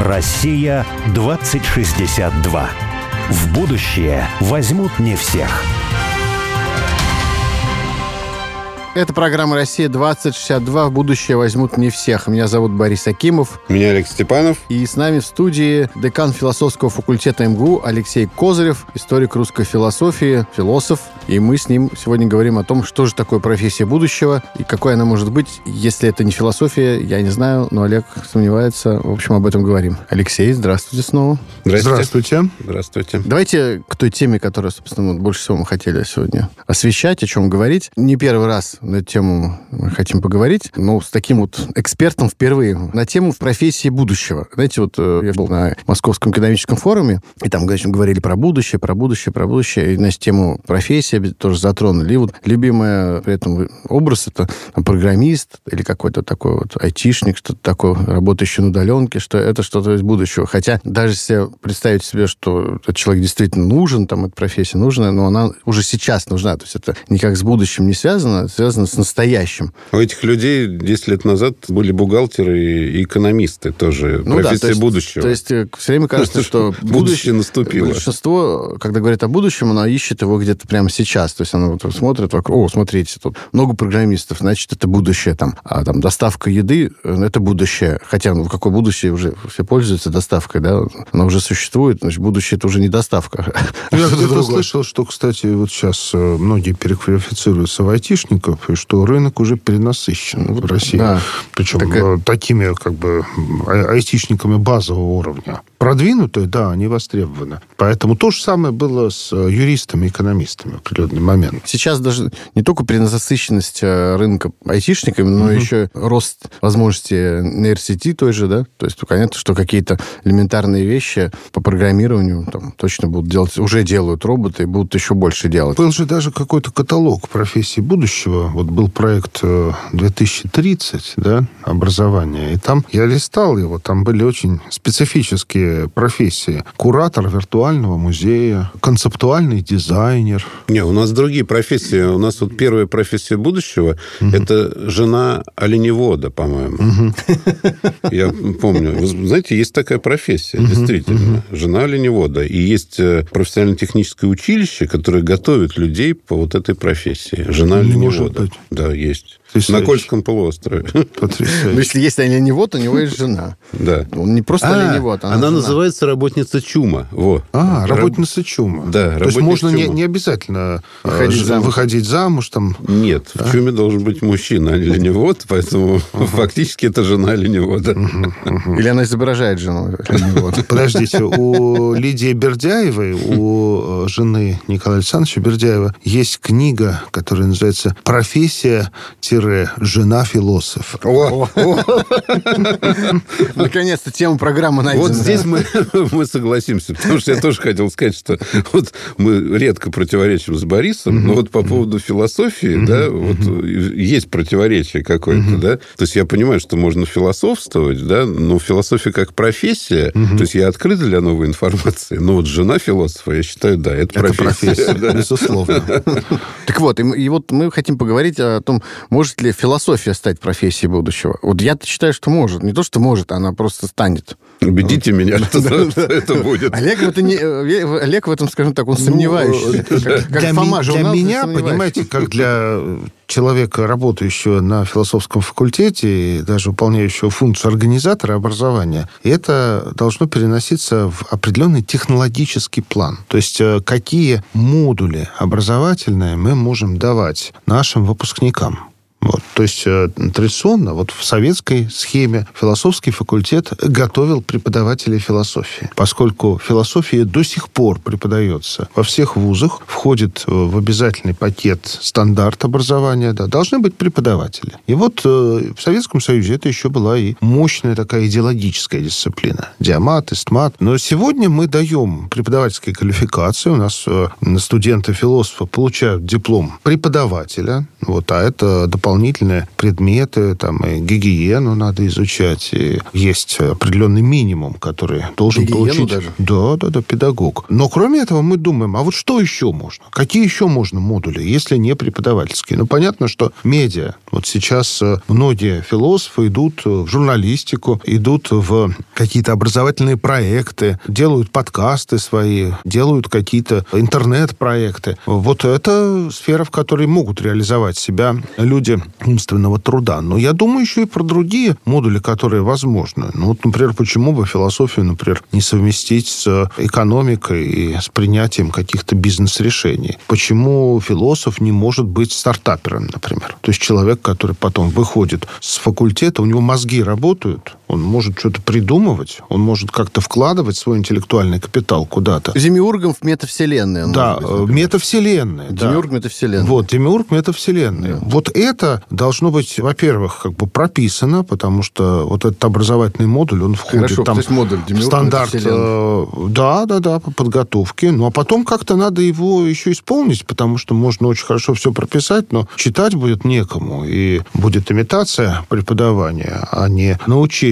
Россия 2062. В будущее возьмут не всех. Это программа «Россия-2062». В будущее возьмут не всех. Меня зовут Борис Акимов. Меня Алекс Степанов. И с нами в студии декан философского факультета МГУ Алексей Козырев, историк русской философии, философ. И мы с ним сегодня говорим о том, что же такое профессия будущего и какой она может быть. Если это не философия, я не знаю, но Олег сомневается. В общем, об этом говорим. Алексей, здравствуйте снова. Здравствуйте. Здравствуйте. Здравствуйте. Давайте к той теме, которую, собственно, больше всего мы хотели сегодня освещать, о чем говорить. Не первый раз на тему мы хотим поговорить. Ну, с таким вот экспертом впервые. На тему профессии будущего. Знаете, вот э, я был на Московском экономическом форуме, и там, конечно, говорили про будущее, про будущее, про будущее. И, значит, тему профессии тоже затронули. И вот любимый при этом образ это там, программист или какой-то такой вот айтишник, что-то такое, работающий на удаленке, что это что-то из будущего. Хотя даже если представить себе, что этот человек действительно нужен, там, эта профессия нужна, но она уже сейчас нужна. То есть это никак с будущим не связано, связано с настоящим. У этих людей 10 лет назад были бухгалтеры и экономисты тоже. Ну да, Профессия то есть- будущего. То есть э, все время кажется, что Будущее наступило. Большинство, когда говорит о будущем, оно ищет его где-то прямо сейчас. То есть оно вот смотрит вокруг, о, смотрите, тут много программистов, значит, это будущее там. А там доставка еды, э, это будущее. Хотя, ну, какое будущее уже все пользуются доставкой, да? Она уже существует, значит, будущее это уже не доставка. Я где-то слышал, что, кстати, вот сейчас э, многие переквалифицируются в айтишников, и что рынок уже перенасыщен в России. да. Причем Такая- э, такими как бы ай- айтишниками базового уровня. Продвинутые, да, они востребованы. Поэтому то же самое было с э, юристами, экономистами в определенный момент. Сейчас даже не только перенасыщенность э, рынка айтишниками, но еще рост возможностей нейросети той же, да? То есть понятно, что какие-то элементарные вещи по программированию там точно будут делать, уже делают роботы и будут еще больше делать. Был же даже какой-то каталог профессий будущего. Вот был проект э, 2030, да, образование. И там я листал его, там были очень специфические профессии. Куратор виртуального музея, концептуальный дизайнер. Не, у нас другие профессии. У нас вот первая профессия будущего это жена оленевода, по-моему. Я помню. Вы знаете, есть такая профессия, действительно. Жена оленевода. И есть э, профессионально-техническое училище, которое готовит людей по вот этой профессии. Жена оленевода. Да, есть. Потрясающе. На Кольском полуострове. Ну, Потрясающе. если есть оленевод, у него есть жена. Да. Он не просто А, оленевод, она, она жена. называется работница чума. Во. А, Раб- работница чума. Да, То есть можно не, чума. не обязательно э, Выходить ж- замуж. выходить замуж там. Нет, в чуме должен быть мужчина, а не оленевод, поэтому фактически это жена оленевода. Или она изображает жену оленевода. Подождите, у Лидии Бердяевой, у э, жены Николая Александровича Бердяева, есть книга, которая называется «Профессия-жена философа». О, Наконец-то тема программы найдена. Вот здесь мы, мы согласимся, потому что я тоже хотел сказать, что вот мы редко противоречим с Борисом, но вот по поводу философии, да, вот есть противоречие какое-то, да. То есть я понимаю, что можно философствовать, да, но философия как профессия, то есть я открыт для новой информации, но вот жена философа, я считаю, да, это, профессия. безусловно. Так вот, и вот мы хотим поговорить о том, может ли философия стать профессией будущего. Вот я считаю, что может. Не то, что может, она просто станет. Убедите меня, что это будет. Олег в, это не, э, Олег в этом, скажем так, он сомневающийся. Ну, Как, как для, Фома для меня, сомневающийся. понимаете, как для э, человека, работающего на философском факультете и даже выполняющего функцию организатора образования, это должно переноситься в определенный технологический план. То есть э, какие модули образовательные мы можем давать нашим выпускникам. Вот. То есть э, традиционно вот в советской схеме философский факультет готовил преподавателей философии. Поскольку философия до сих пор преподается во всех вузах, входит в обязательный пакет стандарт образования, да, должны быть преподаватели. И вот э, в Советском Союзе это еще была и мощная такая идеологическая дисциплина. Диамат, истмат. Но сегодня мы даем преподавательские квалификации. У нас э, студенты философа получают диплом преподавателя, вот, а это дополнительно дополнительные предметы, там, и гигиену надо изучать. И есть определенный минимум, который должен Гигиену получить... даже? Да, да, да, педагог. Но кроме этого мы думаем, а вот что еще можно? Какие еще можно модули, если не преподавательские? Ну, понятно, что медиа. Вот сейчас э, многие философы идут в журналистику, идут в какие-то образовательные проекты, делают подкасты свои, делают какие-то интернет-проекты. Вот это сфера, в которой могут реализовать себя люди умственного труда. Но я думаю еще и про другие модули, которые возможны. Ну, вот, например, почему бы философию, например, не совместить с экономикой и с принятием каких-то бизнес-решений? Почему философ не может быть стартапером, например? То есть человек, который потом выходит с факультета, у него мозги работают, он может что-то придумывать, он может как-то вкладывать свой интеллектуальный капитал куда-то. Демиургом в метавселенной. он Да, быть, э, метавселенная. да. Демиург метавселенной. Вот, демиург метавселенной. Да. Вот это должно быть, во-первых, как бы прописано, потому что вот этот образовательный модуль, он входит Хорошо, там есть модуль в демиург стандарт, э, да, да, да, по подготовке. Ну, а потом как-то надо его еще исполнить, потому что можно очень хорошо все прописать, но читать будет некому, и будет имитация преподавания, а не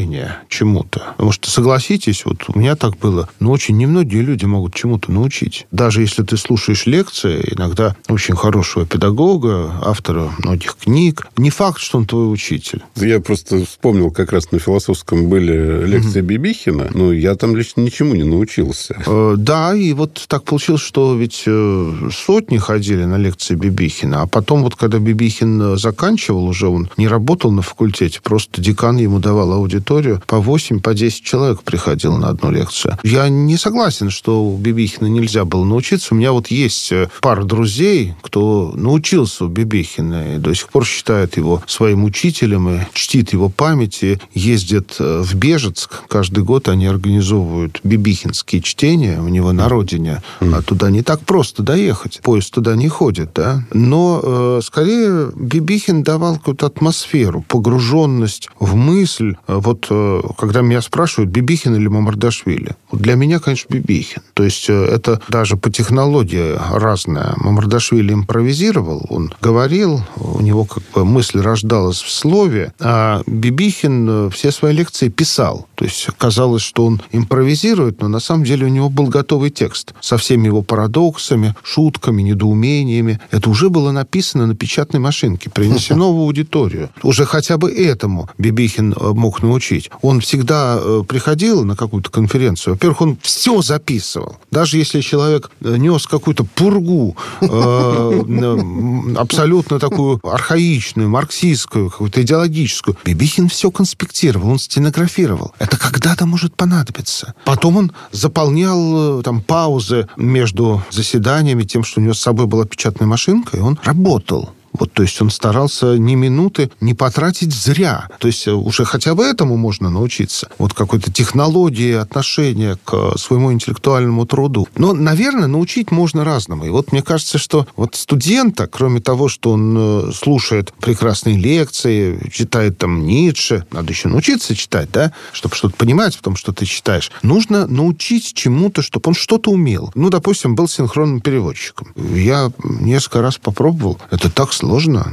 научение чему-то. Потому что, согласитесь, вот у меня так было, но очень немногие люди могут чему-то научить. Даже если ты слушаешь лекции, иногда очень хорошего педагога, автора многих книг, не факт, что он твой учитель. Я просто вспомнил, как раз на философском были лекции Бибихина. Ну, я там лично ничему не научился. Э, Да, и вот так получилось, что ведь э, сотни ходили на лекции Бибихина, а потом вот когда Бибихин э, заканчивал уже, он не работал на факультете, просто декан ему давал аудиторию, по 8, по 10 человек приходило на одну лекцию. Я не согласен, что у Бибихина нельзя было научиться. У меня вот есть э, пара друзей, кто научился у Бибихина и до сих пор считает его своим учителем и чтит его память, и ездит э, в Бежецк. Каждый год они организовывают бибихинские чтения у него на родине. А туда не так просто доехать. Поезд туда не ходит, да. Но э, скорее Бибихин давал какую-то атмосферу, погруженность в мысль. Э, Э, когда меня спрашивают, Бибихин или Мамардашвили, для меня, конечно, Бибихин. То есть э, это даже по технологии разное. Мамардашвили импровизировал, он говорил, у него как бы мысль рождалась в слове, а Бибихин э, все свои лекции писал. То есть казалось, что он импровизирует, но на самом деле у него был готовый текст со всеми его парадоксами, шутками, недоумениями. Это уже было написано на печатной машинке, принесено в аудиторию. Уже хотя бы этому Бибихин мог научить. Он всегда э, приходил на какую-то конференцию. Во-первых, он все записывал. Даже если человек э, нес какую-то пургу, э, абсолютно такую архаичную, марксистскую, какую-то идеологическую, Бибихин все конспектировал, он стенографировал. Это когда-то может понадобиться. Потом он заполнял там паузы между заседаниями тем, что у него с собой была печатная машинка, и он работал. Вот, то есть он старался ни минуты не потратить зря. То есть э, уже хотя бы этому можно научиться. Вот какой-то технологии отношения к своему интеллектуальному труду. Но, наверное, научить можно разному. И вот мне кажется, что вот студента, кроме того, что он э, слушает прекрасные лекции, читает там Ницше, надо еще научиться читать, да, чтобы что-то понимать в том, что ты читаешь, нужно научить чему-то, чтобы он что-то умел. Ну, допустим, был синхронным переводчиком. Я несколько раз попробовал. Это так сложно.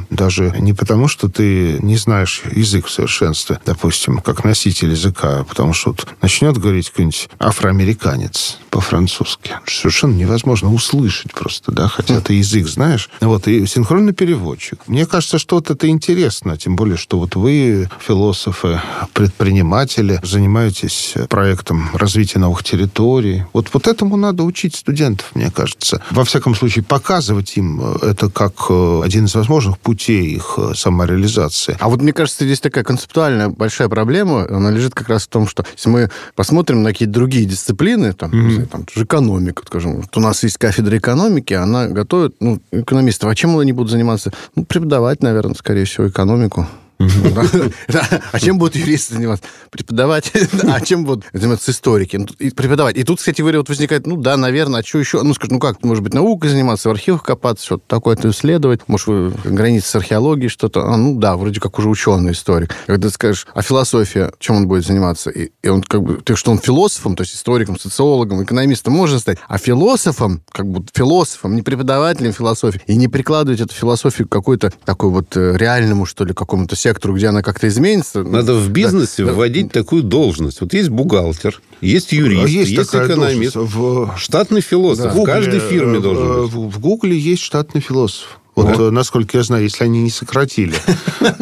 Даже не потому, что ты не знаешь язык в совершенстве, допустим, как носитель языка, а потому что вот начнет говорить какой-нибудь афроамериканец по-французски. Совершенно невозможно услышать просто, да, хотя ты язык знаешь. Вот, и синхронный переводчик. Мне кажется, что вот это интересно, тем более, что вот вы, философы, предприниматели, занимаетесь проектом развития новых территорий. Вот, вот этому надо учить студентов, мне кажется. Во всяком случае, показывать им э, это как э, один из возможных путей их э, самореализации. А вот мне кажется, здесь такая концептуальная большая проблема, она лежит как раз в том, что если мы посмотрим на какие-то другие дисциплины, там, не знаю, там же экономика, скажем, вот у нас есть кафедра экономики, она готовит, ну, экономистов, а чем они будут заниматься? Ну, преподавать, наверное, скорее всего, экономику. А чем будут юристы заниматься? Преподавать. А чем будут заниматься историки? Ну, преподавать. И тут, кстати говоря, вот возникает, ну да, наверное, а что еще? Ну, скажи, ну как, может быть, наукой заниматься, в архивах копаться, что-то такое-то исследовать, может, границы с археологией что-то. А, ну да, вроде как уже ученый историк. Когда ты скажешь, а философия, чем он будет заниматься? И, он как бы, ты что, он философом, то есть историком, социологом, экономистом можно стать, а философом, как бы философом, не преподавателем философии, и не прикладывать эту философию к какой-то такой вот э, реальному, что ли, какому-то сектору, где она как-то изменится. Надо в бизнесе да, вводить да. такую должность. Вот есть бухгалтер, есть юрист, есть, есть экономист, в... штатный философ. Да. В каждой фирме должен быть. В, в Гугле есть штатный философ. Вот, вот, насколько я знаю, если они не сократили.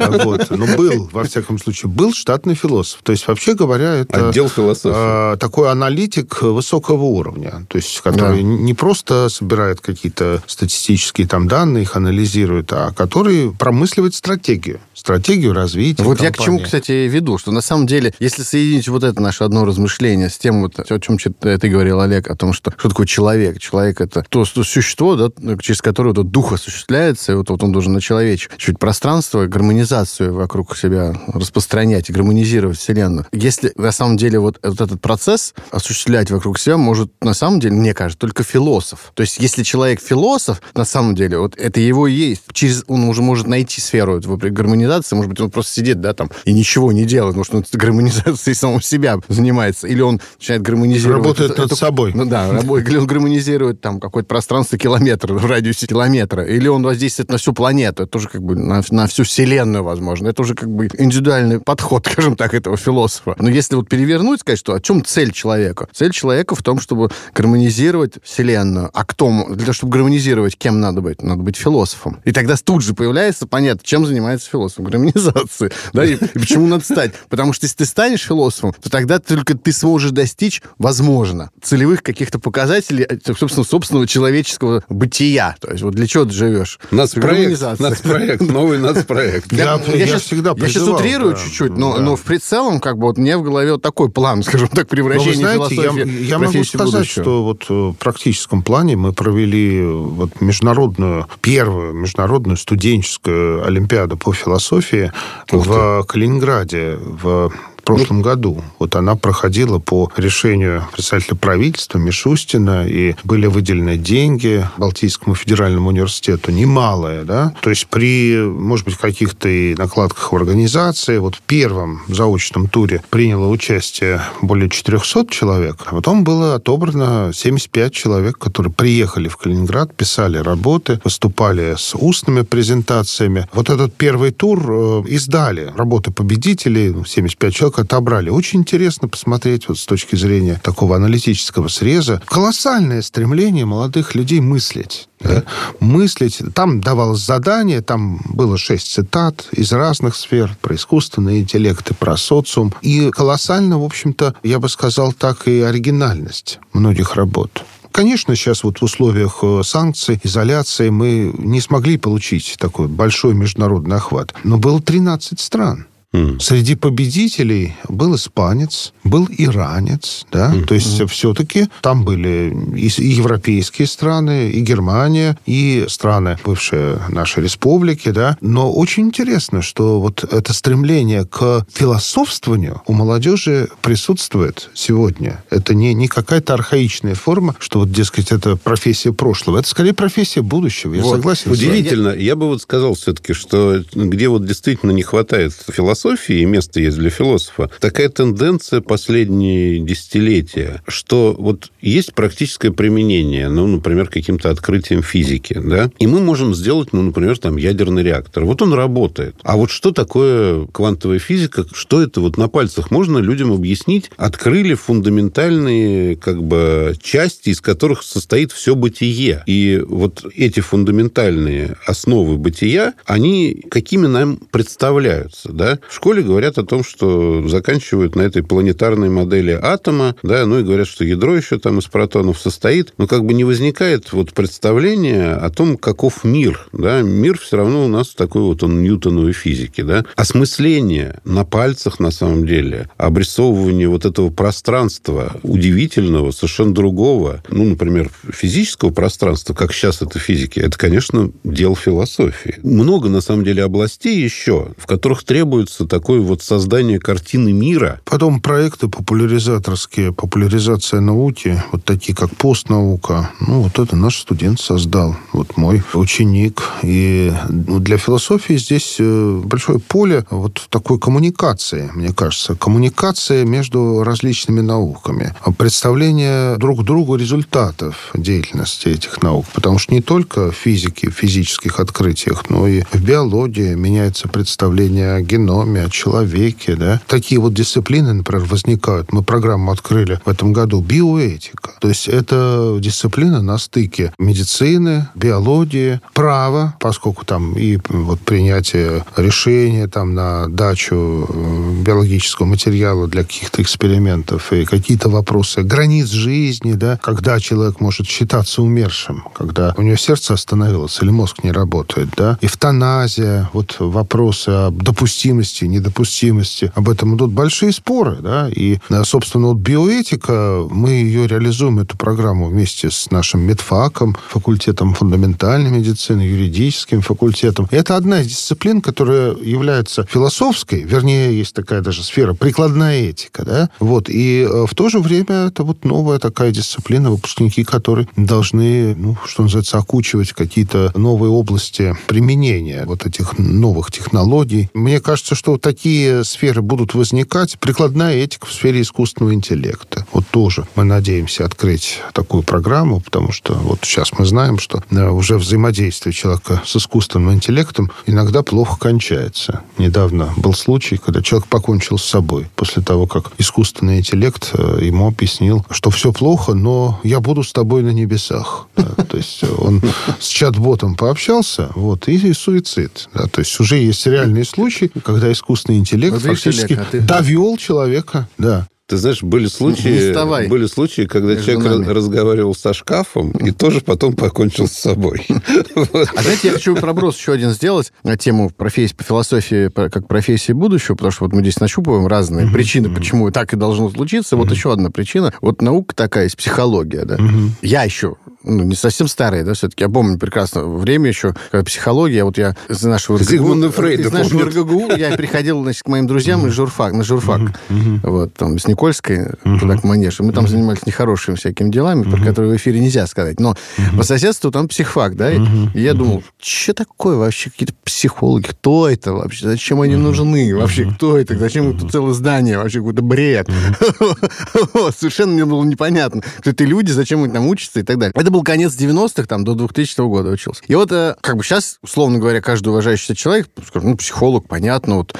Вот. Но был, во всяком случае, был штатный философ. То есть, вообще говоря, это... Отдел философии. А, такой аналитик высокого уровня. То есть, который да. не просто собирает какие-то статистические там данные, их анализирует, а который промысливает стратегию. Стратегию развития Вот компании. я к чему, кстати, веду, что на самом деле, если соединить вот это наше одно размышление с тем, вот, о чем ты говорил, Олег, о том, что, что такое человек. Человек — это то, то существо, да, через которое вот дух осуществляет появляется, вот, вот он должен на человечь чуть пространство, гармонизацию вокруг себя распространять и гармонизировать Вселенную. Если на самом деле вот, вот этот процесс осуществлять вокруг себя может, на самом деле, мне кажется, только философ. То есть если человек философ, на самом деле, вот это его и есть. Через, он уже может найти сферу этого гармонизации, может быть, он просто сидит, да, там, и ничего не делает, потому что он гармонизацией самого себя занимается. Или он начинает гармонизировать... Работает это, над это, собой. Ну да, или он гармонизирует там какое-то пространство километра, в радиусе километра. Или он воздействует на всю планету. Это уже как бы на, на всю Вселенную, возможно. Это уже как бы индивидуальный подход, скажем так, этого философа. Но если вот перевернуть, сказать, что о чем цель человека? Цель человека в том, чтобы гармонизировать Вселенную. А кто? Для того, чтобы гармонизировать, кем надо быть? Надо быть философом. И тогда тут же появляется понятно, чем занимается философ. Гармонизацией. Да? И, и почему надо стать? Потому что если ты станешь философом, то тогда только ты сможешь достичь, возможно, целевых каких-то показателей, э, собственно, собственного человеческого бытия. То есть вот для чего ты живешь? Нацпроект, нацпроект, новый нацпроект. Я, я, я, сейчас, всегда я сейчас утрирую да, чуть-чуть, но, да. но в прицелом как бы вот мне в голове вот такой план, скажем так, превращения но вы знаете, я, я могу сказать, будущего. что вот э, в практическом плане мы провели вот международную, первую международную студенческую олимпиаду по философии Ух в ты. Калининграде в прошлом году. Вот она проходила по решению представителя правительства Мишустина, и были выделены деньги Балтийскому федеральному университету, немалые, да? То есть при, может быть, каких-то и накладках в организации, вот в первом заочном туре приняло участие более 400 человек, а потом было отобрано 75 человек, которые приехали в Калининград, писали работы, выступали с устными презентациями. Вот этот первый тур э, издали работы победителей, 75 ну, отобрали. Очень интересно посмотреть вот с точки зрения такого аналитического среза. Колоссальное стремление молодых людей мыслить. Да? Мыслить. Там давалось задание, там было шесть цитат из разных сфер про искусственный интеллект и про социум. И колоссально, в общем-то, я бы сказал так, и оригинальность многих работ. Конечно, сейчас вот в условиях э, санкций, изоляции мы не смогли получить такой большой международный охват. Но было 13 стран. Mm. Среди победителей был испанец, был иранец, да, mm. то есть mm. все-таки там были и, и европейские страны, и Германия, и страны бывшие нашей республики, да, но очень интересно, что вот это стремление к философствованию у молодежи присутствует сегодня. Это не, не какая-то архаичная форма, что вот, дескать, это профессия прошлого, это скорее профессия будущего, я вот. согласен. Удивительно, я бы вот сказал все-таки, что где вот действительно не хватает философии, философии, место есть для философа, такая тенденция последние десятилетия, что вот есть практическое применение, ну, например, каким-то открытием физики, да, и мы можем сделать, ну, например, там, ядерный реактор. Вот он работает. А вот что такое квантовая физика? Что это вот на пальцах можно людям объяснить? Открыли фундаментальные, как бы, части, из которых состоит все бытие. И вот эти фундаментальные основы бытия, они какими нам представляются, да? В школе говорят о том, что заканчивают на этой планетарной модели атома, да, ну и говорят, что ядро еще там из протонов состоит, но как бы не возникает вот представление о том, каков мир, да, мир все равно у нас такой вот он ньютоновой физики, да, осмысление на пальцах на самом деле, обрисовывание вот этого пространства удивительного, совершенно другого, ну, например, физического пространства, как сейчас это физики, это, конечно, дело философии. Много, на самом деле, областей еще, в которых требуется такое вот создание картины мира. Потом проекты популяризаторские, популяризация науки, вот такие как постнаука. Ну, вот это наш студент создал, вот мой ученик. И ну, для философии здесь э, большое поле вот такой коммуникации, мне кажется. Коммуникация между различными науками. Представление друг другу результатов деятельности этих наук. Потому что не только в физике, в физических открытиях, но и в биологии меняется представление о геноме, о человеке. Да? Такие вот дисциплины, например, возникают. Мы программу открыли в этом году «Биоэтика». То есть это дисциплина на стыке медицины, биологии, права, поскольку там и вот принятие решения там на дачу э, биологического материала для каких-то экспериментов и какие-то вопросы границ жизни, да, когда человек может считаться умершим, когда у него сердце остановилось или мозг не работает, да, эвтаназия, вот вопросы о допустимости, недопустимости, об этом идут большие споры, да, и, э, собственно, вот биоэтика, мы ее реализуем, эту программу вместе с нашим медфаком, факультетом фундаментальной медицины, юридическим факультетом. Это одна из дисциплин, которая является философской, вернее, есть такая даже сфера, прикладная этика, да, вот, и э, в то же время это вот новая такая дисциплина, выпускники которые должны, ну, что называется, окучивать какие-то новые области применения вот этих новых технологий. Мне кажется, что такие сферы будут возникать. Прикладная этика в сфере искусственного интеллекта. Вот тоже мы надеемся открыть такую программу, потому что вот сейчас мы знаем, что э, уже взаимодействие человека с искусственным интеллектом иногда плохо кончается. Недавно был случай, когда человек покончил с собой после того, как искусственный интеллект э, ему объяснил, что все плохо, но я буду с тобой на небесах. Да, то есть он с чат-ботом пообщался, вот, и, и суицид. Да, то есть уже есть реальные случаи, когда искусственный интеллект вот фактически Олег, а ты... довел человека, да. Ты знаешь, были случаи, были случаи, когда Между человек нами. разговаривал со шкафом и тоже потом покончил с собой. А знаете, я хочу проброс еще один сделать на тему профессии по философии как профессии будущего, потому что вот мы здесь нащупываем разные причины, почему так и должно случиться. Вот еще одна причина. Вот наука такая есть, психология, да. Я еще ну, не совсем старые, да, все-таки. Я помню прекрасно время еще, когда психология, вот я из нашего РГГУ... Зигмунда Фрейда, Из нашего РГГУ я приходил, значит, к моим друзьям из журфак, на журфак. Вот, там, с Никольской, туда к Манеже. Мы там занимались нехорошими всякими делами, про которые в эфире нельзя сказать. Но по соседству там психфак, да, и я думал, что такое вообще какие-то психологи? Кто это вообще? Зачем они нужны? Вообще, кто это? Зачем это целое здание? Вообще какой-то бред. Совершенно мне было непонятно, кто это люди, зачем они там учатся и так далее. Это был конец 90-х, там, до 2000 года учился. И вот, э, как бы сейчас, условно говоря, каждый уважающий человек скажет, ну, психолог, понятно, вот,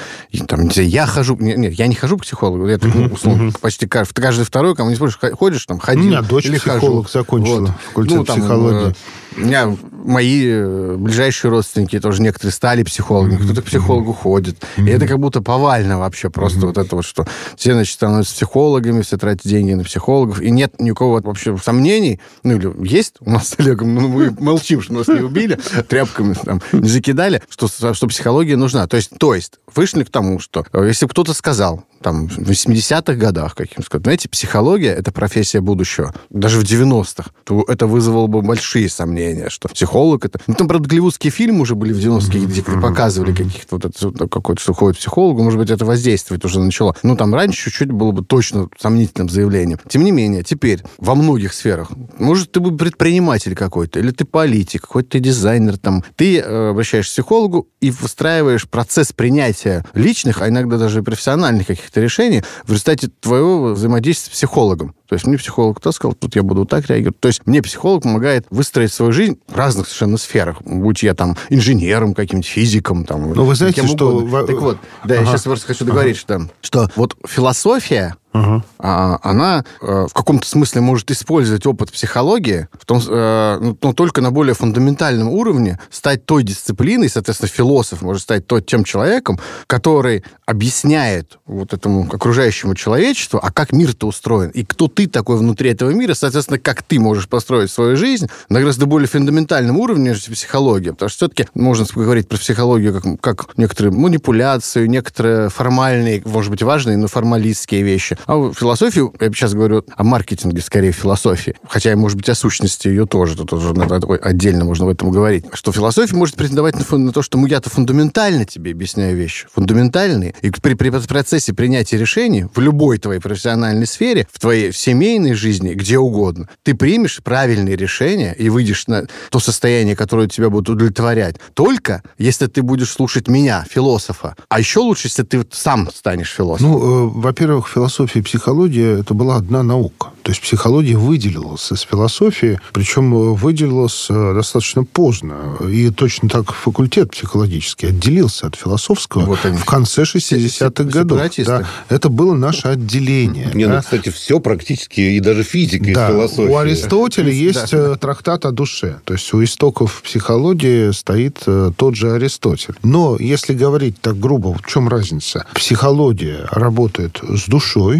там, не знаю, я хожу, нет, нет, я не хожу к психологу, я так, ну, условно, почти каждый, каждый второй, кому не спрашиваешь, ходишь, там, ходил, У меня дочь или психолог хожу. закончила вот. факультет ну, там, психологии. У меня мои э, ближайшие родственники тоже некоторые стали психологами, mm-hmm. кто-то к психологу ходит. Mm-hmm. И это как будто повально вообще просто mm-hmm. вот это вот, что все, значит, становятся психологами, все тратят деньги на психологов, и нет ни кого вообще сомнений, ну или есть у нас с Олегом, но мы молчим, что нас не убили, тряпками там не закидали, что, что психология нужна. То есть, то есть вышли к тому, что э, если кто-то сказал, там, в 80-х годах, каким сказать, знаете, психология — это профессия будущего. Даже в 90-х. То это вызвало бы большие сомнения, что психолог — это... Ну, там, правда, голливудские фильмы уже были в 90-е, где показывали каких-то вот это, какой-то, что ходит психологу, может быть, это воздействовать уже начало. Ну, там раньше чуть-чуть было бы точно сомнительным заявлением. Тем не менее, теперь во многих сферах, может, ты бы предприниматель какой-то, или ты политик, какой-то ты дизайнер, там, ты э, обращаешься к психологу и выстраиваешь процесс принятия личных, а иногда даже профессиональных каких каких-то решений в результате твоего взаимодействия с психологом. То есть мне психолог то сказал, тут я буду так реагировать. То есть мне психолог помогает выстроить свою жизнь в разных совершенно сферах. Будь я там инженером, каким-нибудь физиком. Там, ну, вы знаете, что... Угодно. Так вот, да, ага. я сейчас просто хочу договорить, ага. что, что вот философия Uh-huh. А, она э, в каком-то смысле может использовать опыт психологии, в том, э, но ну, только на более фундаментальном уровне стать той дисциплиной, соответственно, философ может стать тот, тем человеком, который объясняет вот этому окружающему человечеству, а как мир-то устроен, и кто ты такой внутри этого мира, соответственно, как ты можешь построить свою жизнь на гораздо более фундаментальном уровне, нежели психология. Потому что все-таки можно говорить про психологию как, как некоторые манипуляции, некоторые формальные, может быть, важные, но формалистские вещи. А философию, я сейчас говорю о маркетинге, скорее, философии. Хотя, может быть, о сущности ее тоже. Тут уже надо, отдельно можно в этом говорить. Что философия может претендовать на, на то, что мы я-то фундаментально тебе объясняю вещи. Фундаментальные. И при, при процессе принятия решений в любой твоей профессиональной сфере, в твоей в семейной жизни, где угодно, ты примешь правильные решения и выйдешь на то состояние, которое тебя будет удовлетворять. Только если ты будешь слушать меня, философа. А еще лучше, если ты сам станешь философом. Ну, э, во-первых, философия и психология это была одна наука. То есть психология выделилась из философии, причем э, выделилась э, достаточно поздно. И точно так факультет психологический отделился от философского вот в конце 60-х годов. Да, это было наше отделение. Не, ну, да. ну, кстати, все практически, и даже физика да. из философии. У Аристотеля есть да. трактат о душе. То есть у истоков психологии стоит тот же Аристотель. Но если говорить так грубо, в чем разница? Психология работает с душой,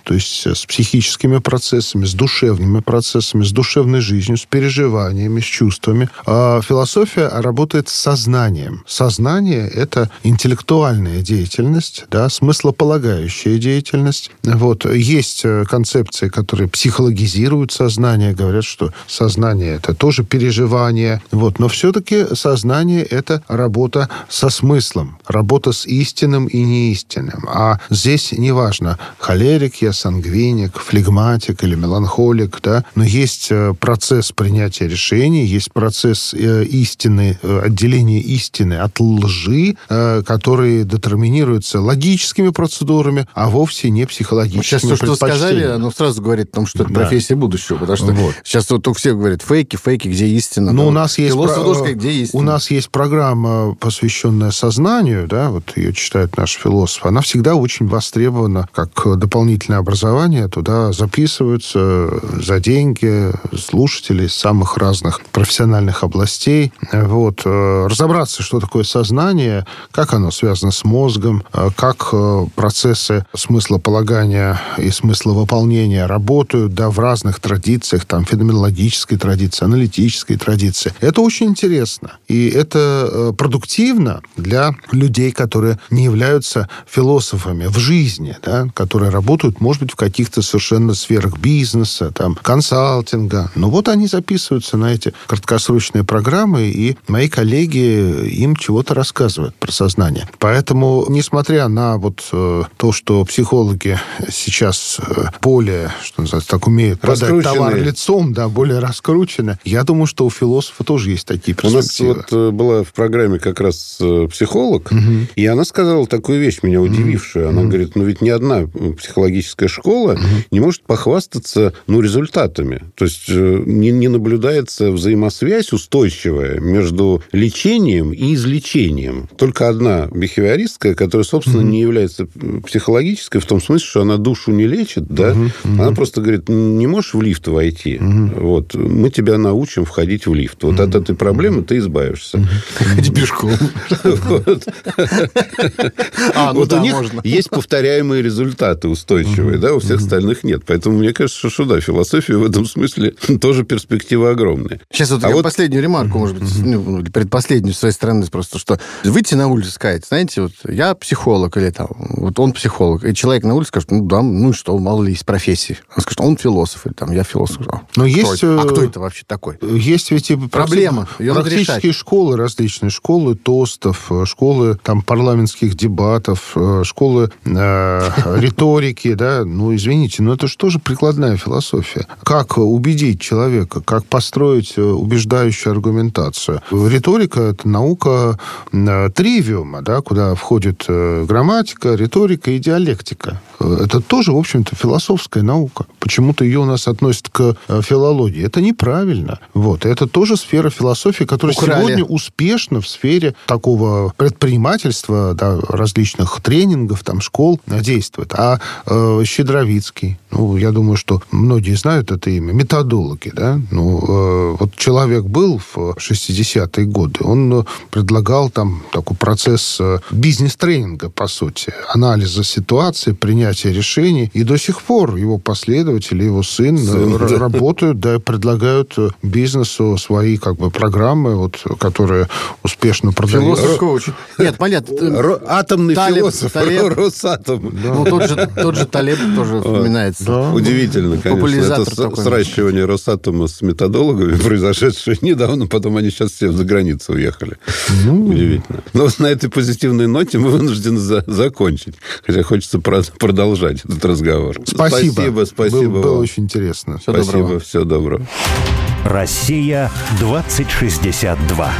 то есть с психическими процессами, с душевными процессами, с душевной жизнью, с переживаниями, с чувствами. А философия работает с сознанием. Сознание — это интеллектуальная деятельность, да, смыслополагающая деятельность. Вот. Есть э, концепции, которые психологизируют сознание, говорят, что сознание — это тоже переживание. Вот. Но все-таки сознание — это работа со смыслом, работа с истинным и неистинным. А здесь неважно, холерик я, сангвиник, флегматик или меланхолик, да, но есть э, процесс принятия решений, есть процесс э, истины, э, отделения истины от лжи, который детерминируется логическими процедурами, а вовсе не психологическими Сейчас то, что сказали, оно сразу говорит о том, что это да. профессия будущего, потому что вот. сейчас вот у всех говорят фейки, фейки, где истина. Ну, у нас есть... Про... Сказать, где истина. У нас есть программа, посвященная сознанию, да, вот ее читает наш философ, она всегда очень востребована как дополнительное образование, туда записываются за деньги слушатели из самых разных профессиональных областей. Вот. Э, разобраться, что такое сознание, как оно связано с мозгом, э, как э, процессы смыслополагания и смысловыполнения работают да, в разных традициях, там, феноменологической традиции, аналитической традиции. Это очень интересно. И это продуктивно для людей, которые не являются философами в жизни, да, которые работают, может быть, в каких-то совершенно сферах бизнеса, там, консалтинга. Но вот они записываются на эти краткосрочные программы, и мои коллеги им чего-то рассказывают про сознание. Поэтому, несмотря на вот э, то, что психологи сейчас э, более, что называется, так умеют продать товар лицом, да, более раскручены, я думаю, что у философа тоже есть такие перспективы. У нас вот э, была в программе как раз психолог, угу. и она сказала такую вещь, меня удивившую. Она угу. говорит, ну ведь ни одна психологическая школа угу. не может похвастаться ну, результатами. То есть э, не, не наблюдается взаимосвязь устойчивая между лечением и излечением. Только одна бихевиористская, которая, собственно, mm-hmm. не является психологической в том смысле, что она душу не лечит, да, mm-hmm. она просто говорит, не можешь в лифт войти, mm-hmm. вот, мы тебя научим входить в лифт. Вот mm-hmm. от этой проблемы ты избавишься. Ходи пешком. А, ну вот у них есть повторяемые результаты устойчивые, да, у всех остальных нет. Поэтому мне кажется, что да, философия в этом смысле тоже перспектива огромная. Сейчас вот а я вот... последнюю ремарку, может быть, ну, предпоследнюю с своей стороны, просто что выйти на улицу сказать, знаете, вот я психолог, или там, вот он психолог, и человек на улице скажет, ну да, ну и что, мало ли из профессии. Он скажет, он философ, или там, я философ. Но кто есть... Это? А кто это вообще такой? Есть ведь и проблема. Ее практические школы различные, школы тостов, школы там парламентских дебатов, э, школы э, риторики, да, ну извините, но это же тоже прикладная философия. Как убедить человека, как построить э, убеждающую аргументацию. Риторика – это наука э, тривиума, да, куда входит э, грамматика, риторика и диалектика. Это тоже, в общем-то, философская наука. почему-то ее у нас относят к филологии. Это неправильно. Вот. Это тоже сфера философии, которая Украли. сегодня успешно в сфере такого предпринимательства, да, различных тренингов, там, школ действует. А э, Щедровицкий, ну, я думаю, что многие знают это имя, методологи, да, ну, э, вот человек был в 60-е годы, он предлагал там такой процесс э, бизнес-тренинга, по сути, анализа ситуации, принятия решений, и до сих пор его последователи, его сын, э, сын да. работают, да, предлагают бизнесу свои как бы программы, вот, которые успешно продают. Философ-коуч. Нет, понятно. Атомный Талиб, философ, Талиб. Росатом. Да. Ну, тот же, тот же Талеб тоже вспоминается. Да. Удивительно, конечно. Это такой. сращивание Росатома с методологами, произошедшее недавно, потом они сейчас все за границу уехали. Ну... Удивительно. Но на этой позитивной ноте мы вынуждены за закончить. Хотя хочется продолжать этот разговор. Спасибо. Спасибо, спасибо. Было, было очень интересно. Всего спасибо, доброго. всего доброго. Россия 2062.